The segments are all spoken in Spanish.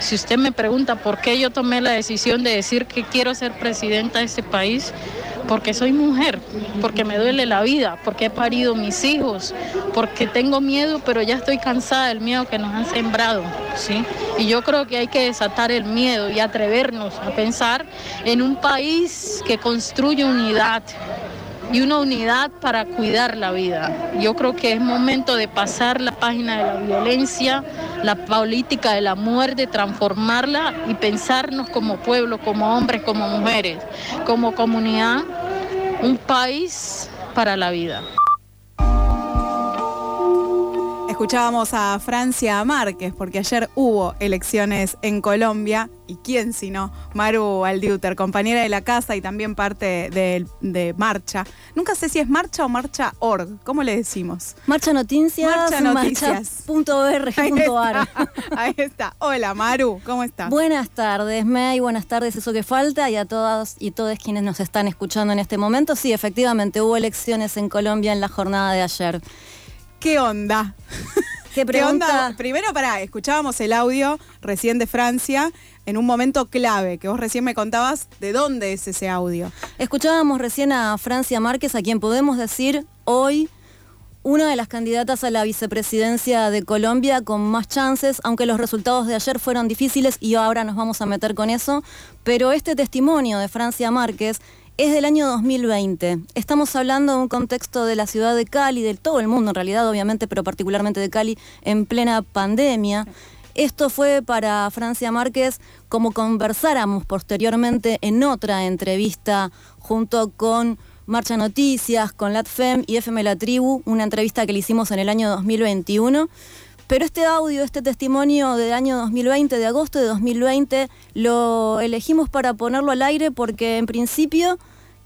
Si usted me pregunta por qué yo tomé la decisión de decir que quiero ser presidenta de este país, porque soy mujer, porque me duele la vida, porque he parido mis hijos, porque tengo miedo, pero ya estoy cansada del miedo que nos han sembrado, ¿sí? Y yo creo que hay que desatar el miedo y atrevernos a pensar en un país que construye unidad, y una unidad para cuidar la vida. Yo creo que es momento de pasar la página de la violencia, la política de la muerte, transformarla y pensarnos como pueblo, como hombres, como mujeres, como comunidad, un país para la vida. Escuchábamos a Francia Márquez, porque ayer hubo elecciones en Colombia, y quién sino, Maru Aldiuter, compañera de la casa y también parte de, Marcha. Nunca sé si es Marcha o Marcha Org, ¿cómo le decimos? Marcha Noticias, Marcha Noticias. Ahí, ahí está. Hola Maru, ¿cómo estás? Buenas tardes, May, buenas tardes, eso que falta, y a todas y todos quienes nos están escuchando en este momento. Sí, efectivamente, hubo elecciones en Colombia en la jornada de ayer. ¿Qué onda? ¿Qué, pregunta? Primero, para, escuchábamos el audio recién de Francia en un momento clave, que vos recién me contabas de dónde es ese audio. Escuchábamos recién a Francia Márquez, a quien podemos decir hoy una de las candidatas a la vicepresidencia de Colombia con más chances, aunque los resultados de ayer fueron difíciles y ahora nos vamos a meter con eso, pero este testimonio de Francia Márquez es del año 2020. Estamos hablando de un contexto de la ciudad de Cali, de todo el mundo en realidad, obviamente, pero particularmente de Cali, en plena pandemia. Esto fue para Francia Márquez como conversáramos posteriormente en otra entrevista junto con Marcha Noticias, con LatFem y FM La Tribu, una entrevista que le hicimos en el año 2021. Pero este audio, este testimonio del año 2020, de agosto de 2020, lo elegimos para ponerlo al aire porque en principio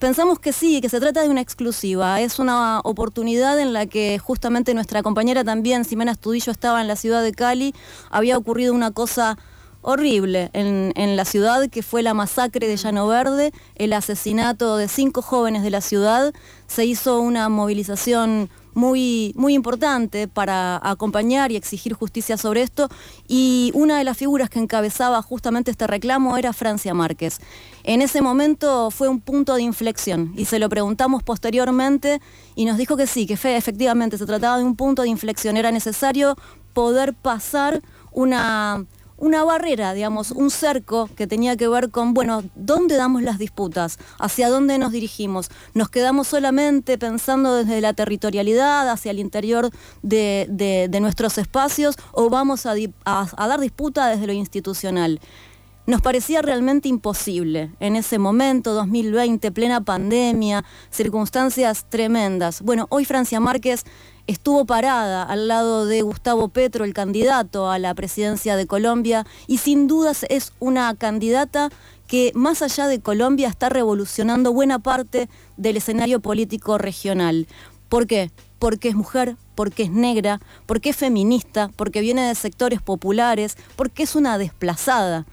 Pensamos que sí, que se trata de una exclusiva. Es una oportunidad en la que justamente nuestra compañera también, Simena Estudillo, estaba en la ciudad de Cali. Había ocurrido una cosa horrible en, en, la ciudad, que fue la masacre de Llano Verde, el asesinato de cinco jóvenes de la ciudad. Se hizo una movilización muy, muy importante para acompañar y exigir justicia sobre esto. Y una de las figuras que encabezaba justamente este reclamo era Francia Márquez. En ese momento fue un punto de inflexión y se lo preguntamos posteriormente y nos dijo que sí, que efectivamente se trataba de un punto de inflexión. Era necesario poder pasar una una barrera, digamos, un cerco que tenía que ver con, bueno, ¿dónde damos las disputas? ¿Hacia dónde nos dirigimos? ¿Nos quedamos solamente pensando desde la territorialidad, hacia el interior de, nuestros espacios, o vamos a, dar disputa desde lo institucional? Nos parecía realmente imposible en ese momento, 2020, plena pandemia, circunstancias tremendas. Bueno, hoy Francia Márquez estuvo parada al lado de Gustavo Petro, el candidato a la presidencia de Colombia, y sin dudas es una candidata que más allá de Colombia está revolucionando buena parte del escenario político regional. ¿Por qué? Porque es mujer, porque es negra, porque es feminista, porque viene de sectores populares, porque es una desplazada.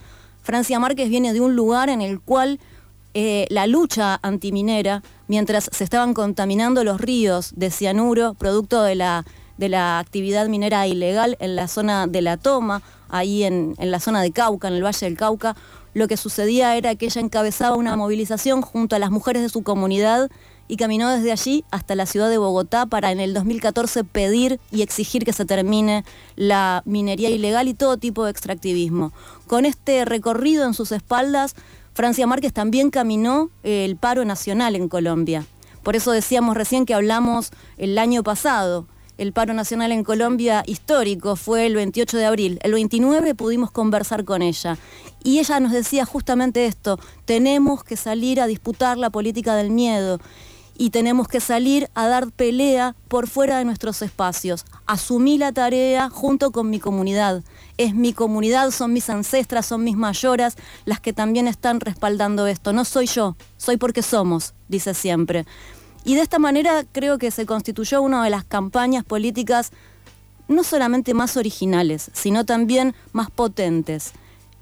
Francia Márquez viene de un lugar en el cual eh, la lucha antiminera, mientras se estaban contaminando los ríos de cianuro, producto de la, de la actividad minera ilegal en la zona de la toma, ahí en, en la zona de Cauca, en el Valle del Cauca, lo que sucedía era que ella encabezaba una movilización junto a las mujeres de su comunidad y caminó desde allí hasta la ciudad de Bogotá para en el 2014 pedir y exigir que se termine la minería ilegal y todo tipo de extractivismo. Con este recorrido en sus espaldas, Francia Márquez también caminó eh, el paro nacional en Colombia. Por eso decíamos recién que hablamos el año pasado. El paro nacional en Colombia histórico fue el 28 de abril. El 29 pudimos conversar con ella. Y ella nos decía justamente esto, tenemos que salir a disputar la política del miedo y tenemos que salir a dar pelea por fuera de nuestros espacios. Asumí la tarea junto con mi comunidad. Es mi comunidad, son mis ancestras, son mis mayoras las que también están respaldando esto. No soy yo, soy porque somos, dice siempre. Y de esta manera creo que se constituyó una de las campañas políticas no solamente más originales, sino también más potentes.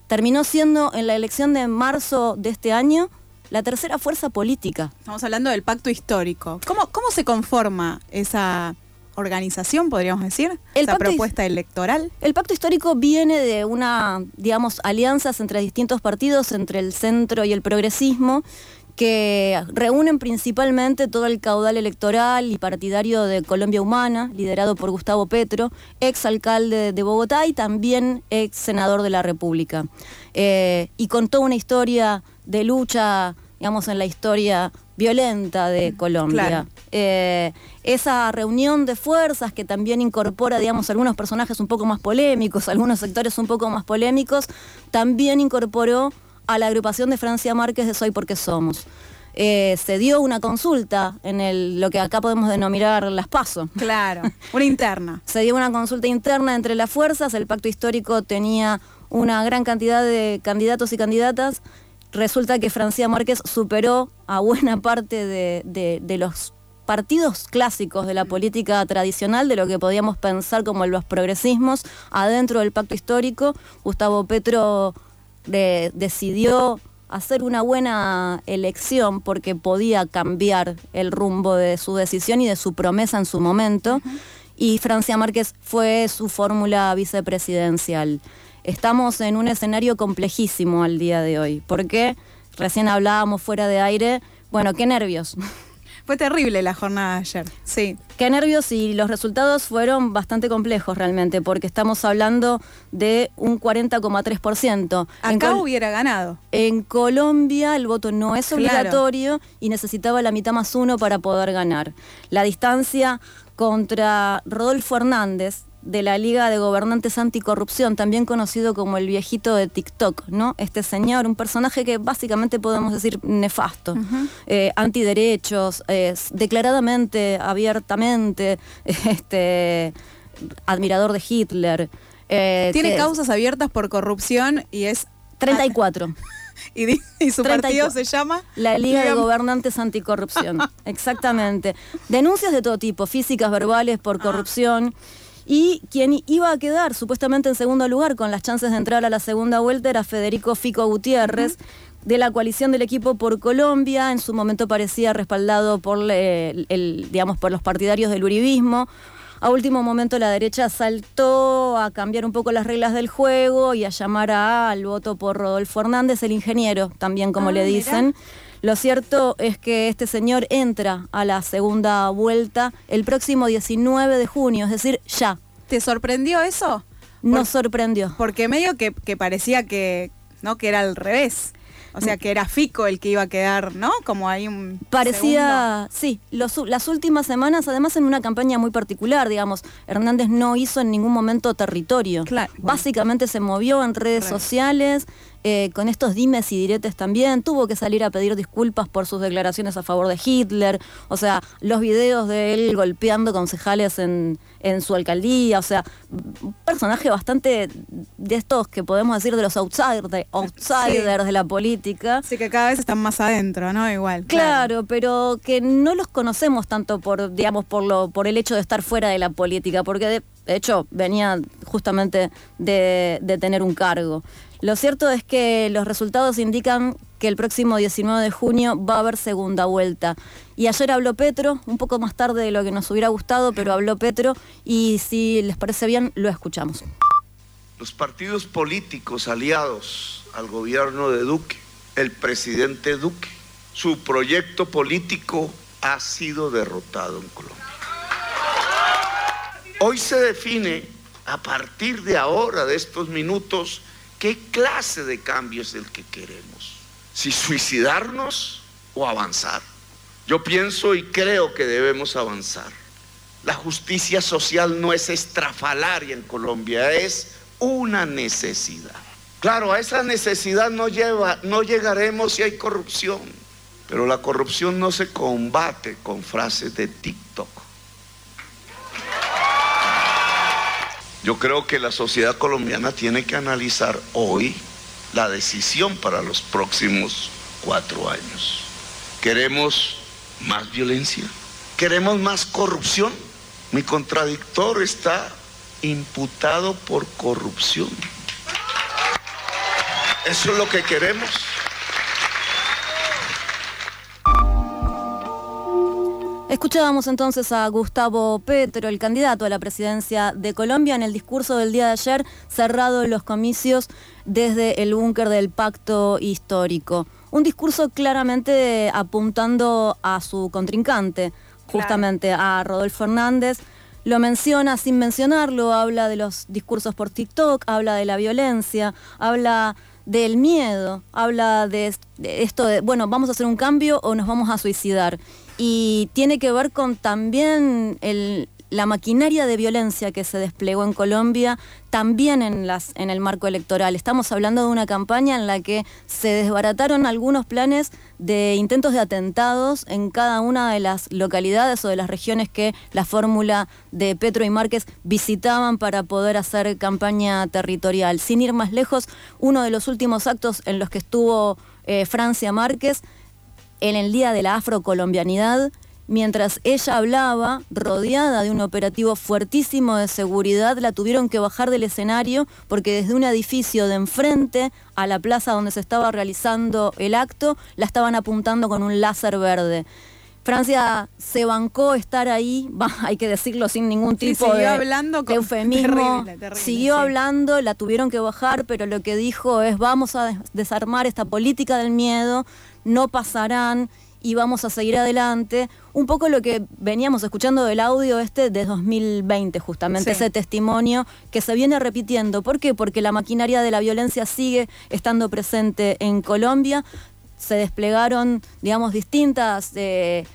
Terminó siendo en la elección de marzo de este año la tercera fuerza política. Estamos hablando del pacto histórico. ¿Cómo, cómo se conforma esa organización, podríamos decir, esa propuesta electoral. El pacto histórico viene de una, digamos, alianzas entre distintos partidos, entre el centro y el progresismo, que reúnen principalmente todo el caudal electoral y partidario de Colombia Humana, liderado por Gustavo Petro, ex alcalde de Bogotá y también ex senador de la República. Eh, y contó una historia de lucha, digamos, en la historia violenta de Colombia. Eh, esa reunión de fuerzas que también incorpora, digamos, algunos personajes un poco más polémicos, algunos sectores un poco más polémicos, también incorporó a la agrupación de Francia Márquez de Soy porque Somos. Eh, se dio una consulta en el, lo que acá podemos denominar las PASO. Claro, una interna. se dio una consulta interna entre las fuerzas, el pacto histórico tenía una gran cantidad de candidatos y candidatas. Resulta que Francia Márquez superó a buena parte de, de los partidos clásicos de la política tradicional, de lo que podíamos pensar como los progresismos, adentro del pacto histórico. Gustavo Petro decidió hacer una buena elección porque podía cambiar el rumbo de su decisión y de su promesa en su momento. Y Francia Márquez fue su fórmula vicepresidencial. Estamos en un escenario complejísimo al día de hoy, porque recién hablábamos fuera de aire, bueno, qué nervios. Fue terrible la jornada de ayer, sí. Qué nervios y los resultados fueron bastante complejos realmente, porque estamos hablando de un 40,3%. Acá hubiera ganado. En Colombia el voto no es obligatorio y necesitaba la mitad más uno para poder ganar. La distancia contra Rodolfo Hernández, de la Liga de Gobernantes Anticorrupción, también conocido como el viejito de TikTok, ¿no? Este señor, un personaje que básicamente podemos decir nefasto, eh, antiderechos, declaradamente, abiertamente, este, admirador de Hitler. Eh, Tiene causas abiertas por corrupción y es... 34. Y, y, su partido se llama la Liga de Gobernantes Anticorrupción. Exactamente. Denuncias de todo tipo, físicas, verbales, por ah. Y quien iba a quedar supuestamente en segundo lugar con las chances de entrar a la segunda vuelta era Federico Fico Gutiérrez. de la coalición del equipo por Colombia, en su momento parecía respaldado por, el, digamos, por los partidarios del uribismo. A último momento la derecha saltó a cambiar un poco las reglas del juego y a llamar al voto por Rodolfo Hernández, el ingeniero, también como ah, le dicen. Lo cierto es que este señor entra a la segunda vuelta el próximo 19 de junio, es decir, ya. ¿Te sorprendió eso? Nos sorprendió. Porque medio que, que parecía que, ¿no? que era al revés. O sea, que era Fico el que iba a quedar, ¿no? Como ahí un. Parecía, sí, las últimas semanas, además en una campaña muy particular, digamos, Hernández no hizo en ningún momento territorio. Claro, Básicamente se movió en redes sociales, eh, con estos dimes y diretes también, tuvo que salir a pedir disculpas por sus declaraciones a favor de Hitler, o sea, los videos de él golpeando concejales en, en su alcaldía, o sea, un personaje bastante de estos que podemos decir de los outsiders, de, outsiders de la política. Sí, que cada vez están más adentro, ¿no? Igual. Claro, pero que no los conocemos tanto por, digamos, por lo, por el hecho de estar fuera de la política, porque de, hecho venía justamente de, de tener un cargo. Lo cierto es que los resultados indican que el próximo 19 de junio va a haber segunda vuelta. Y ayer habló Petro, un poco más tarde de lo que nos hubiera gustado, pero habló Petro y si les parece bien, lo escuchamos. Los partidos políticos aliados al gobierno de Duque, el presidente Duque, su proyecto político ha sido derrotado en Colombia. Hoy se define, a partir de ahora, de estos minutos, ¿Qué clase de cambio es el que queremos? Si suicidarnos o avanzar. Yo pienso y creo que debemos avanzar. La justicia social no es estrafalaria en Colombia, es una necesidad. Claro, a esa necesidad no, lleva, no llegaremos si hay corrupción, pero la corrupción no se combate con frases de TikTok. Yo creo que la sociedad colombiana tiene que analizar hoy la decisión para los próximos cuatro años. ¿Queremos más violencia? ¿Queremos más corrupción? Mi contradictor está imputado por corrupción. ¿Eso es lo que queremos? Escuchábamos entonces a Gustavo Petro, el candidato a la presidencia de Colombia, en el discurso del día de ayer, cerrado los comicios desde el búnker del pacto histórico. Un discurso claramente apuntando a su contrincante, justamente a Rodolfo Hernández. Lo menciona sin mencionarlo, habla de los discursos por TikTok, habla de la violencia, habla del miedo, habla de, esto de, bueno, vamos a hacer un cambio o nos vamos a suicidar. Y tiene que ver con también el, la maquinaria de violencia que se desplegó en Colombia también en, las, en el marco electoral. Estamos hablando de una campaña en la que se desbarataron algunos planes de intentos de atentados en cada una de las localidades o de las regiones que la fórmula de Petro y Márquez visitaban para poder hacer campaña territorial. Sin ir más lejos, uno de los últimos actos en los que estuvo eh, Francia Márquez en el Día de la Afrocolombianidad, Mientras ella hablaba, rodeada de un operativo fuertísimo de seguridad, la tuvieron que bajar del escenario porque desde un edificio de enfrente a la plaza donde se estaba realizando el acto, la estaban apuntando con un láser verde. Francia se bancó estar ahí, hay que decirlo sin ningún tipo de, hablando eufemismo. siguió hablando, la tuvieron que bajar, pero lo que dijo es vamos a desarmar esta política del miedo, no pasarán y vamos a seguir adelante. Un poco lo que veníamos escuchando del audio este de 2020, justamente, ese testimonio que se viene repitiendo. ¿Por qué? Porque la maquinaria de la violencia sigue estando presente en Colombia. Se desplegaron, digamos, distintas... Eh,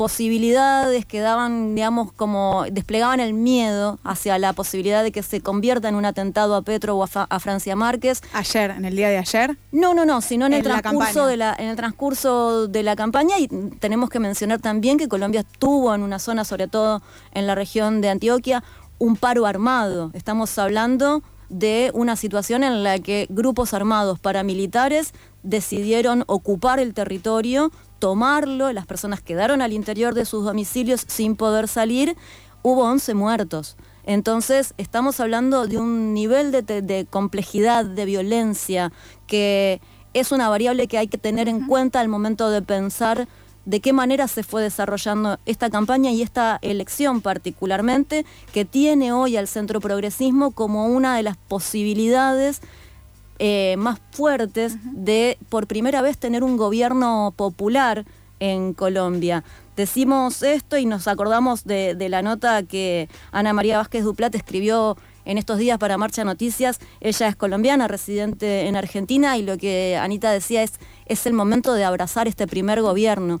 posibilidades que daban, digamos, como desplegaban el miedo hacia la posibilidad de que se convierta en un atentado a Petro o a, Francia Márquez. Ayer, en el día de ayer. No, no, no, sino en, el transcurso de la, en el transcurso de la campaña y tenemos que mencionar también que Colombia tuvo en una zona, sobre todo en la región de Antioquia, un paro armado. Estamos hablando de una situación en la que grupos armados paramilitares decidieron ocupar el territorio tomarlo, las personas quedaron al interior de sus domicilios sin poder salir, hubo 11 muertos. Entonces, estamos hablando de un nivel de, complejidad, de violencia, que es una variable que hay que tener en cuenta al momento de pensar de qué manera se fue desarrollando esta campaña y esta elección particularmente, que tiene hoy al centro progresismo como una de las posibilidades eh, más fuertes de por primera vez tener un gobierno popular en Colombia. Decimos esto y nos acordamos de, la nota que Ana María Vázquez Duplat escribió en estos días para Marcha Noticias. Ella es colombiana, residente en Argentina, y lo que Anita decía es, es el momento de abrazar este primer gobierno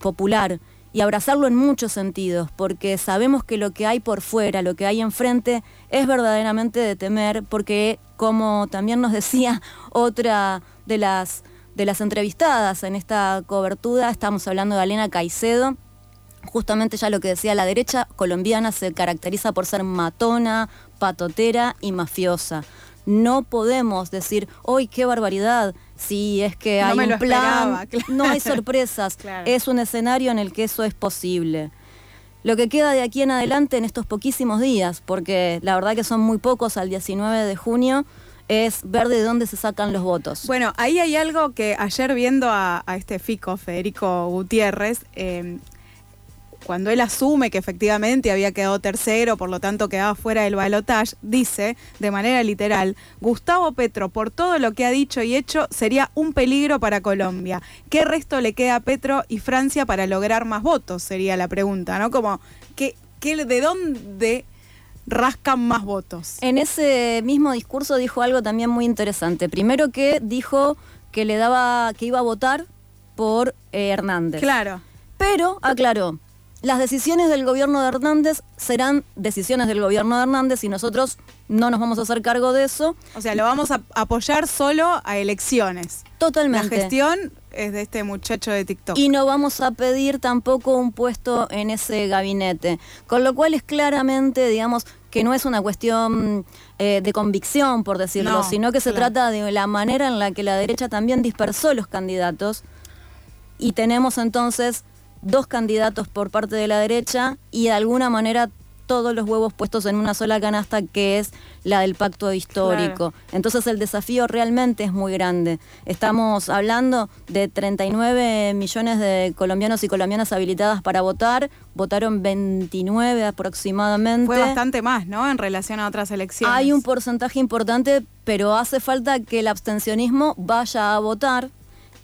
popular y abrazarlo en muchos sentidos, porque sabemos que lo que hay por fuera, lo que hay enfrente, es verdaderamente de temer, porque como también nos decía otra de las, de las entrevistadas en esta cobertura, estamos hablando de Alena Caicedo, justamente ya lo que decía, la derecha colombiana se caracteriza por ser matona, patotera y mafiosa. No podemos decir, ¡ay, qué barbaridad! Si es que hay un plan, no hay sorpresas. Es un escenario en el que eso es posible. Lo que queda de aquí en adelante en estos poquísimos días, porque la verdad que son muy pocos al 19 de junio, es ver de dónde se sacan los votos. Bueno, ahí hay algo que ayer viendo a, este Fico, Federico Gutiérrez, eh, cuando él asume que efectivamente había quedado tercero, por lo tanto quedaba fuera del balotaje, dice de manera literal, Gustavo Petro, por todo lo que ha dicho y hecho, sería un peligro para Colombia. ¿Qué resto le queda a Petro y Francia para lograr más votos? Sería la pregunta, ¿no? Como, ¿qué, ¿de dónde rascan más votos? En ese mismo discurso dijo algo también muy interesante. Primero que dijo que le daba, que iba a votar por eh, Hernández. Claro. Pero aclaró, las decisiones del gobierno de Hernández serán decisiones del gobierno de Hernández y nosotros no nos vamos a hacer cargo de eso. O sea, lo vamos a apoyar solo a elecciones. Totalmente. La gestión es de este muchacho de TikTok. Y no vamos a pedir tampoco un puesto en ese gabinete. Con lo cual es claramente, digamos, que no es una cuestión eh, de convicción, por decirlo, sino que se trata de la manera en la que la derecha también dispersó los candidatos. Y tenemos entonces dos candidatos por parte de la derecha y de alguna manera todos los huevos puestos en una sola canasta que es la del pacto histórico. Entonces el desafío realmente es muy grande. Estamos hablando de 39 millones de colombianos y colombianas habilitadas para votar, votaron 29 aproximadamente. Fue bastante más, ¿no? En relación a otras elecciones. Hay un porcentaje importante, pero hace falta que el abstencionismo vaya a votar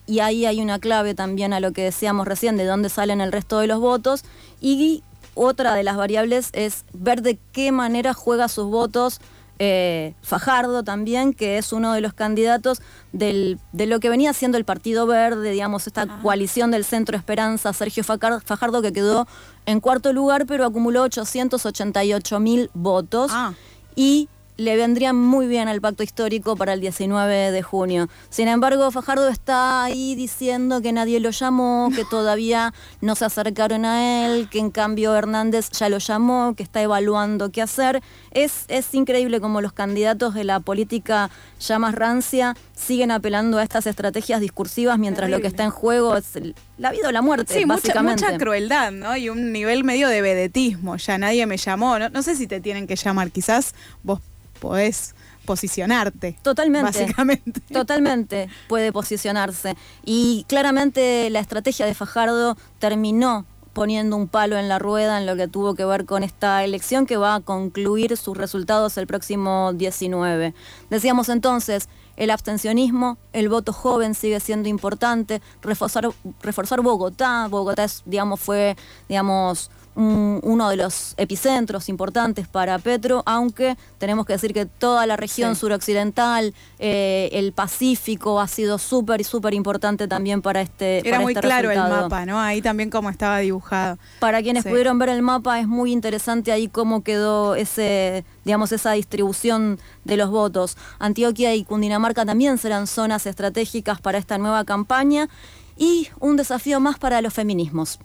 y ahí hay una clave también a lo que decíamos recién, de dónde salen el resto de los votos. Y otra de las variables es ver de qué manera juega sus votos eh, Fajardo también, que es uno de los candidatos de lo que venía siendo el Partido Verde, digamos, esta ah. coalición del Centro Esperanza, Sergio Fajardo, que quedó en cuarto lugar, pero acumuló 888 mil votos. Ah. Y le vendría muy bien al pacto histórico para el 19 de junio. Sin embargo, Fajardo está ahí diciendo que nadie lo llamó, que todavía no se acercaron a él, que en cambio Hernández ya lo llamó, que está evaluando qué hacer. Es, es increíble como los candidatos de la política ya más rancia siguen apelando a estas estrategias discursivas mientras lo que está en juego es la vida o la muerte, sí, básicamente. Mucha, crueldad, ¿no? Y un nivel medio de vedetismo. Ya nadie me llamó. No, no sé si te tienen que llamar. Quizás vos podés posicionarte. Totalmente. Básicamente. Totalmente puede posicionarse. Y claramente la estrategia de Fajardo terminó poniendo un palo en la rueda en lo que tuvo que ver con esta elección que va a concluir sus resultados el próximo 19. Decíamos entonces, el abstencionismo, el voto joven sigue siendo importante, reforzar, reforzar Bogotá, Bogotá es, digamos, fue, digamos, uno de los epicentros importantes para Petro, aunque tenemos que decir que toda la región suroccidental, eh, el Pacífico ha sido súper, súper importante también para este Era muy este claro el mapa, ¿no? Ahí también cómo estaba dibujado. Para quienes pudieron ver el mapa es muy interesante ahí cómo quedó ese, digamos, esa distribución de los votos. Antioquia y Cundinamarca también serán zonas estratégicas para esta nueva campaña y un desafío más para los feminismos.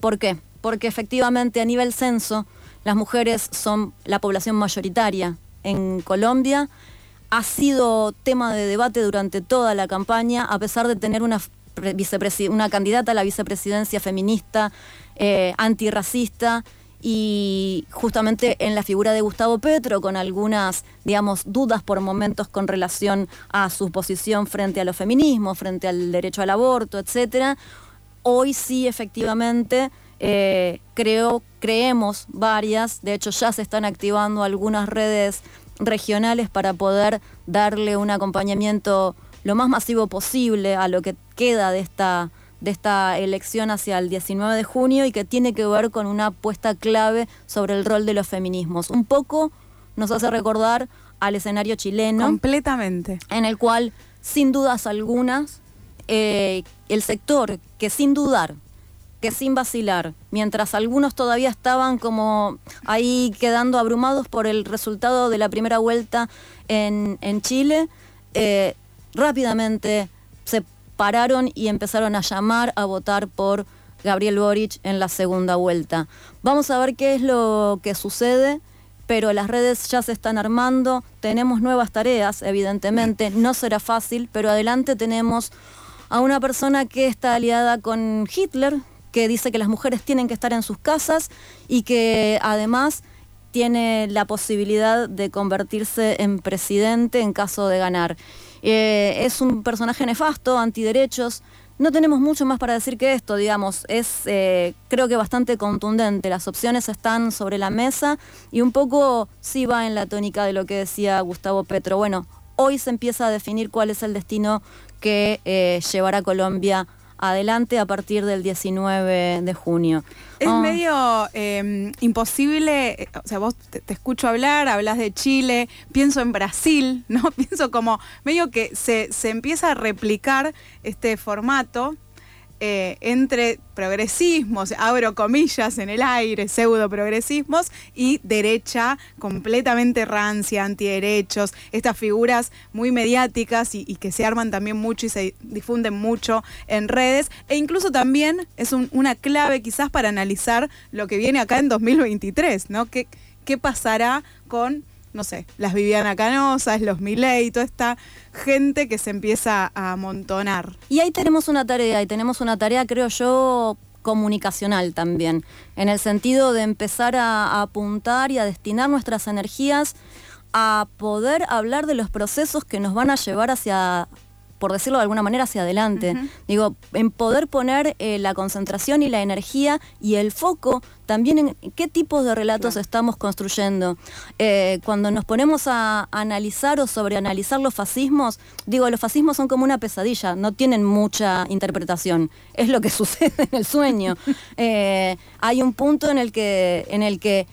¿Por qué? Porque efectivamente a nivel censo las mujeres son la población mayoritaria en Colombia. Ha sido tema de debate durante toda la campaña, a pesar de tener una, una candidata a la vicepresidencia feminista, eh, antirracista, y justamente en la figura de Gustavo Petro, con algunas, digamos, dudas por momentos con relación a su posición frente a los feminismos, frente al derecho al aborto, etcétera. Hoy sí, efectivamente, eh, creo, creemos varias, de hecho ya se están activando algunas redes regionales para poder darle un acompañamiento lo más masivo posible a lo que queda de esta, de esta elección hacia el 19 de junio y que tiene que ver con una apuesta clave sobre el rol de los feminismos. Un poco nos hace recordar al escenario chileno. Completamente. En el cual, sin dudas algunas, eh, el sector que sin dudar que sin vacilar, mientras algunos todavía estaban como ahí quedando abrumados por el resultado de la primera vuelta en, Chile, eh, rápidamente se pararon y empezaron a llamar a votar por Gabriel Boric en la segunda vuelta. Vamos a ver qué es lo que sucede, pero las redes ya se están armando, tenemos nuevas tareas, evidentemente, no será fácil, pero adelante tenemos a una persona que está aliada con Hitler, que dice que las mujeres tienen que estar en sus casas y que además tiene la posibilidad de convertirse en presidente en caso de ganar. Eh, es un personaje nefasto, antiderechos. No tenemos mucho más para decir que esto, digamos, es eh, creo que bastante contundente. Las opciones están sobre la mesa y un poco sí va en la tónica de lo que decía Gustavo Petro. Bueno, hoy se empieza a definir cuál es el destino que eh, llevará Colombia adelante a partir del 19 de junio. Es ah. medio em, imposible, o sea, vos te, escucho hablar, hablas de Chile, pienso en Brasil, ¿no? Pienso como medio que se, se empieza a replicar este formato eh, entre progresismos, abro comillas en el aire, pseudo progresismos, y derecha completamente rancia, antiderechos, estas figuras muy mediáticas y, que se arman también mucho y se difunden mucho en redes, e incluso también es una clave quizás para analizar lo que viene acá en 2023, ¿no? ¿Qué, qué pasará con no sé, las Viviana Canosas, los Milei, toda esta gente que se empieza a amontonar. Y ahí tenemos una tarea, y tenemos una tarea, creo yo, comunicacional también, en el sentido de empezar a, apuntar y a destinar nuestras energías a poder hablar de los procesos que nos van a llevar hacia por decirlo de alguna manera, hacia adelante. Digo, en poder poner eh, la concentración y la energía y el foco también en qué tipos de relatos estamos construyendo. Eh, cuando nos ponemos a analizar o sobreanalizar los fascismos, digo, los fascismos son como una pesadilla, no tienen mucha interpretación. Es lo que sucede en el sueño. Eh, hay un punto en el que, en el que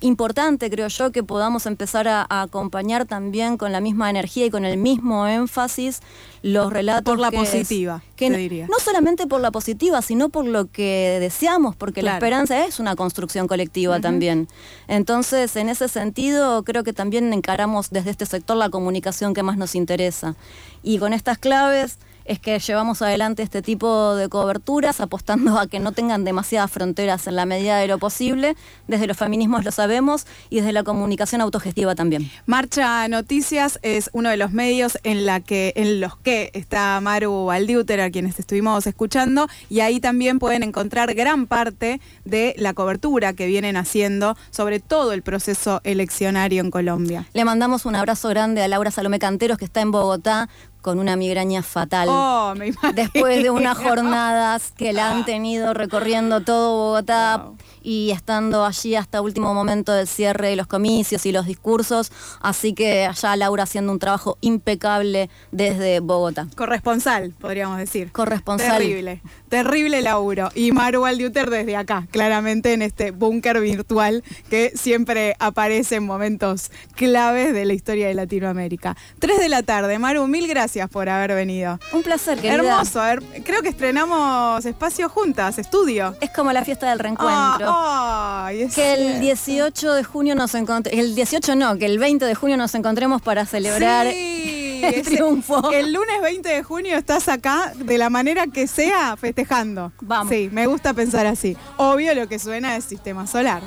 importante, creo yo, que podamos empezar a, acompañar también con la misma energía y con el mismo énfasis los relatos. Por la positiva, que diría. No solamente por la positiva, sino por lo que deseamos, porque la esperanza es una construcción colectiva también. Entonces, en ese sentido, creo que también encaramos desde este sector la comunicación que más nos interesa. Y con estas claves es que llevamos adelante este tipo de coberturas apostando a que no tengan demasiadas fronteras en la medida de lo posible. Desde los feminismos lo sabemos y desde la comunicación autogestiva también. Marcha Noticias es uno de los medios en, la que, en los que está Maru Aldiuter, a quienes estuvimos escuchando, y ahí también pueden encontrar gran parte de la cobertura que vienen haciendo sobre todo el proceso eleccionario en Colombia. Le mandamos un abrazo grande a Laura Salomé Canteros, que está en Bogotá con una migraña fatal. Oh, después de unas jornadas que la han tenido recorriendo todo Bogotá y estando allí hasta último momento del cierre de los comicios y los discursos. Así que allá Laura haciendo un trabajo impecable desde Bogotá. Corresponsal, podríamos decir. Corresponsal. Terrible, terrible laburo. Y Maru Aldiuter desde acá, claramente en este búnker virtual que siempre aparece en momentos claves de la historia de Latinoamérica. Tres de la tarde. Maru, mil gracias por haber venido. Un placer, querida. Hermoso. A ver, creo que estrenamos espacio juntas, estudio. Es como la fiesta del reencuentro. Ah, que el 18 de junio nos encontremos, el 18 no, que el 20 de junio nos encontremos para celebrar el triunfo. El lunes 20 de junio estás acá de la manera que sea festejando. Vamos. Sí, me gusta pensar así. Obvio lo que suena es sistema solar.